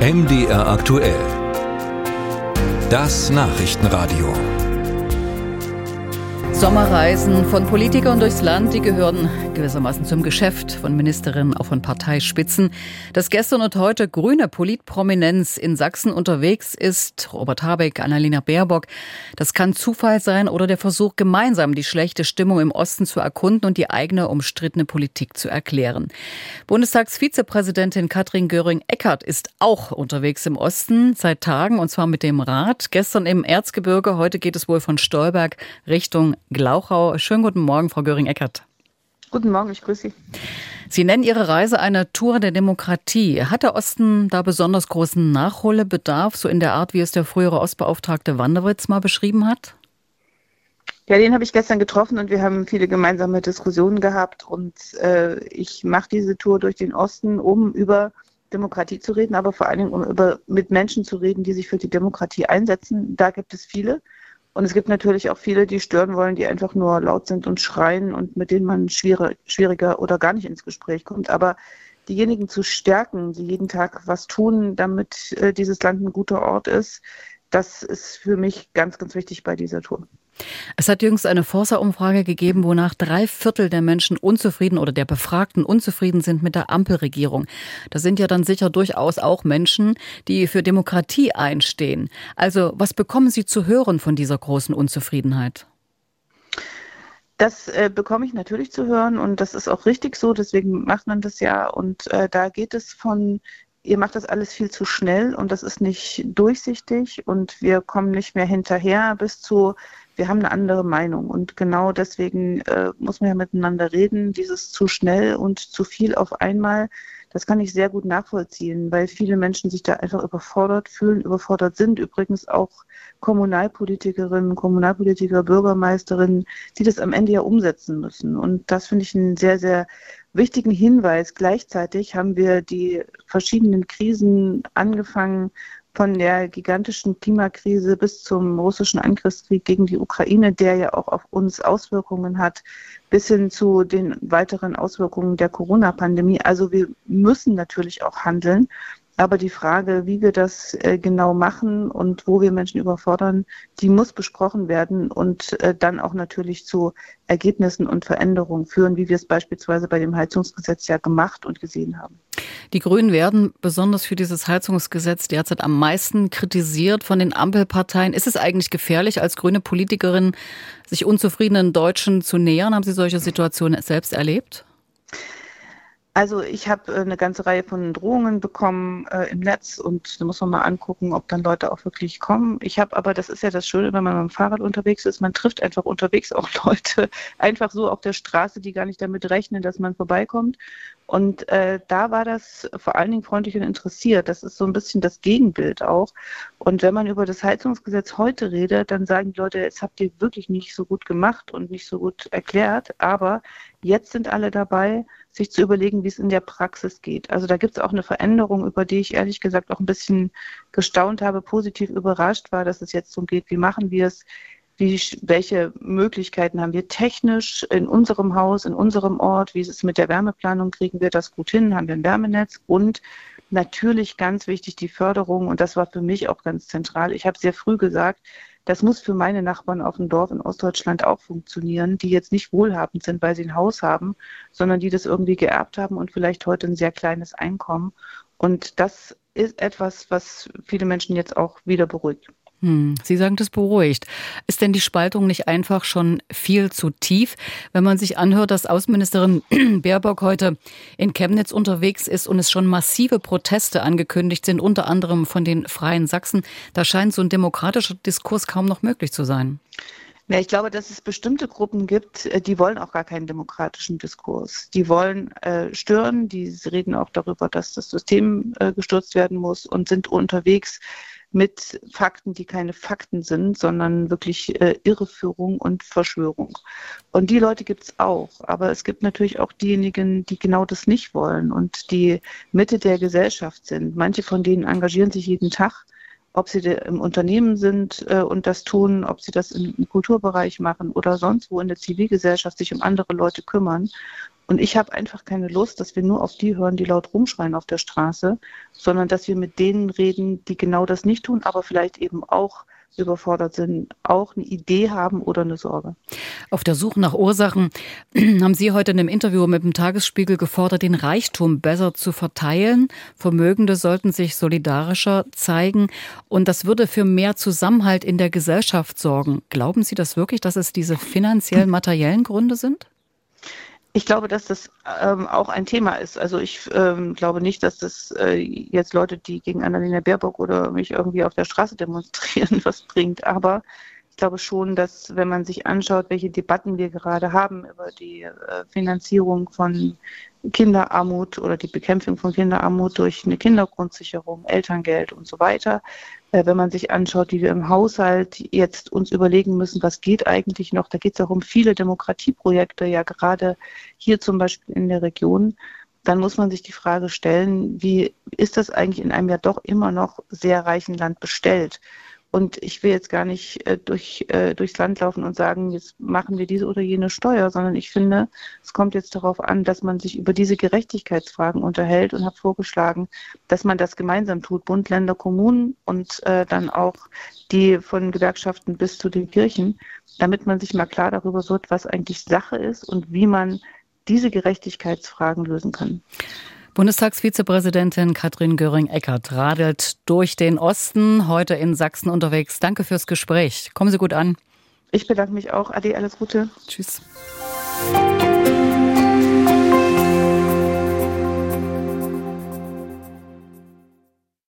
MDR aktuell. Das Nachrichtenradio. Sommerreisen von Politikern durchs Land, die gehören gewissermaßen zum Geschäft von Ministerinnen, auch von Parteispitzen. Dass gestern und heute grüne Politprominenz in Sachsen unterwegs ist, Robert Habeck, Annalena Baerbock, das kann Zufall sein oder der Versuch, gemeinsam die schlechte Stimmung im Osten zu erkunden und die eigene umstrittene Politik zu erklären. Bundestagsvizepräsidentin Katrin Göring-Eckardt ist auch unterwegs im Osten seit Tagen und zwar mit dem Rat. Gestern im Erzgebirge, heute geht es wohl von Stolberg Richtung Glauchau. Schönen guten Morgen, Frau Göring-Eckert. Guten Morgen, ich grüße Sie. Sie nennen Ihre Reise eine Tour der Demokratie. Hat der Osten da besonders großen Nachholbedarf, so in der Art, wie es der frühere Ostbeauftragte Wanderwitz mal beschrieben hat? Ja, den habe ich gestern getroffen und wir haben viele gemeinsame Diskussionen gehabt. Und äh, ich mache diese Tour durch den Osten, um über Demokratie zu reden, aber vor allen Dingen um über, mit Menschen zu reden, die sich für die Demokratie einsetzen. Da gibt es viele. Und es gibt natürlich auch viele, die stören wollen, die einfach nur laut sind und schreien und mit denen man schwierig, schwieriger oder gar nicht ins Gespräch kommt. Aber diejenigen zu stärken, die jeden Tag was tun, damit äh, dieses Land ein guter Ort ist, das ist für mich ganz, ganz wichtig bei dieser Tour. Es hat jüngst eine Forsa-Umfrage gegeben, wonach drei Viertel der Menschen unzufrieden oder der Befragten unzufrieden sind mit der Ampelregierung. Das sind ja dann sicher durchaus auch Menschen, die für Demokratie einstehen. Also was bekommen Sie zu hören von dieser großen Unzufriedenheit? Das äh, bekomme ich natürlich zu hören und das ist auch richtig so, deswegen macht man das ja. Und äh, da geht es von ihr macht das alles viel zu schnell und das ist nicht durchsichtig und wir kommen nicht mehr hinterher bis zu, wir haben eine andere Meinung. Und genau deswegen äh, muss man ja miteinander reden. Dieses zu schnell und zu viel auf einmal, das kann ich sehr gut nachvollziehen, weil viele Menschen sich da einfach überfordert fühlen, überfordert sind. Übrigens auch Kommunalpolitikerinnen, Kommunalpolitiker, Bürgermeisterinnen, die das am Ende ja umsetzen müssen. Und das finde ich einen sehr, sehr wichtigen Hinweis. Gleichzeitig haben wir die verschiedenen Krisen angefangen von der gigantischen Klimakrise bis zum russischen Angriffskrieg gegen die Ukraine, der ja auch auf uns Auswirkungen hat, bis hin zu den weiteren Auswirkungen der Corona-Pandemie. Also wir müssen natürlich auch handeln. Aber die Frage, wie wir das äh, genau machen und wo wir Menschen überfordern, die muss besprochen werden und äh, dann auch natürlich zu Ergebnissen und Veränderungen führen, wie wir es beispielsweise bei dem Heizungsgesetz ja gemacht und gesehen haben. Die Grünen werden besonders für dieses Heizungsgesetz derzeit am meisten kritisiert von den Ampelparteien. Ist es eigentlich gefährlich, als grüne Politikerin sich unzufriedenen Deutschen zu nähern? Haben Sie solche Situationen selbst erlebt? Also ich habe äh, eine ganze Reihe von Drohungen bekommen äh, im Netz und da muss man mal angucken, ob dann Leute auch wirklich kommen. Ich habe aber, das ist ja das Schöne, wenn man mit dem Fahrrad unterwegs ist, man trifft einfach unterwegs auch Leute, einfach so auf der Straße, die gar nicht damit rechnen, dass man vorbeikommt. Und äh, da war das vor allen Dingen freundlich und interessiert. Das ist so ein bisschen das Gegenbild auch. Und wenn man über das Heizungsgesetz heute redet, dann sagen die Leute, jetzt habt ihr wirklich nicht so gut gemacht und nicht so gut erklärt. Aber jetzt sind alle dabei, sich zu überlegen, wie es in der Praxis geht. Also da gibt es auch eine Veränderung, über die ich ehrlich gesagt auch ein bisschen gestaunt habe, positiv überrascht war, dass es jetzt so geht, wie machen wir es, wie, welche Möglichkeiten haben wir? Technisch in unserem Haus, in unserem Ort, wie ist es mit der Wärmeplanung, kriegen wir das gut hin, haben wir ein Wärmenetz? Und natürlich ganz wichtig die Förderung und das war für mich auch ganz zentral. Ich habe sehr früh gesagt, das muss für meine Nachbarn auf dem Dorf in Ostdeutschland auch funktionieren, die jetzt nicht wohlhabend sind, weil sie ein Haus haben, sondern die das irgendwie geerbt haben und vielleicht heute ein sehr kleines Einkommen. Und das ist etwas, was viele Menschen jetzt auch wieder beruhigt. Hm, Sie sagen das beruhigt. Ist denn die Spaltung nicht einfach schon viel zu tief, wenn man sich anhört, dass Außenministerin Baerbock heute in Chemnitz unterwegs ist und es schon massive Proteste angekündigt sind, unter anderem von den Freien Sachsen? Da scheint so ein demokratischer Diskurs kaum noch möglich zu sein. Ja, ich glaube, dass es bestimmte Gruppen gibt, äh, die wollen auch gar keinen demokratischen Diskurs. Die wollen äh, stören, die reden auch darüber, dass das System äh, gestürzt werden muss und sind unterwegs mit Fakten, die keine Fakten sind, sondern wirklich äh, Irreführung und Verschwörung. Und die Leute gibt es auch. Aber es gibt natürlich auch diejenigen, die genau das nicht wollen und die Mitte der Gesellschaft sind. Manche von denen engagieren sich jeden Tag ob sie im Unternehmen sind äh, und das tun, ob sie das im, im Kulturbereich machen oder sonst wo in der Zivilgesellschaft sich um andere Leute kümmern. Und ich habe einfach keine Lust, dass wir nur auf die hören, die laut rumschreien auf der Straße, sondern dass wir mit denen reden, die genau das nicht tun, aber vielleicht eben auch überfordert sind, auch eine Idee haben oder eine Sorge. Auf der Suche nach Ursachen haben Sie heute in einem Interview mit dem Tagesspiegel gefordert, den Reichtum besser zu verteilen. Vermögende sollten sich solidarischer zeigen und das würde für mehr Zusammenhalt in der Gesellschaft sorgen. Glauben Sie das wirklich, dass es diese finanziellen, materiellen Gründe sind? Ich glaube, dass das ähm, auch ein Thema ist. Also ich ähm, glaube nicht, dass das äh, jetzt Leute, die gegen Annalena Baerbock oder mich irgendwie auf der Straße demonstrieren, was bringt. Aber ich glaube schon, dass wenn man sich anschaut, welche Debatten wir gerade haben über die äh, Finanzierung von Kinderarmut oder die Bekämpfung von Kinderarmut durch eine Kindergrundsicherung, Elterngeld und so weiter. Äh, wenn man sich anschaut, wie wir im Haushalt jetzt uns überlegen müssen, was geht eigentlich noch, da geht es auch um viele Demokratieprojekte, ja gerade hier zum Beispiel in der Region, dann muss man sich die Frage stellen, wie ist das eigentlich in einem ja doch immer noch sehr reichen Land bestellt? Und ich will jetzt gar nicht äh, durch, äh, durchs Land laufen und sagen, jetzt machen wir diese oder jene Steuer, sondern ich finde, es kommt jetzt darauf an, dass man sich über diese Gerechtigkeitsfragen unterhält und habe vorgeschlagen, dass man das gemeinsam tut, Bund, Länder, Kommunen und äh, dann auch die von Gewerkschaften bis zu den Kirchen, damit man sich mal klar darüber wird, was eigentlich Sache ist und wie man diese Gerechtigkeitsfragen lösen kann. Bundestagsvizepräsidentin Katrin Göring-Eckardt radelt durch den Osten, heute in Sachsen unterwegs. Danke fürs Gespräch. Kommen Sie gut an. Ich bedanke mich auch. Ade, alles Gute. Tschüss.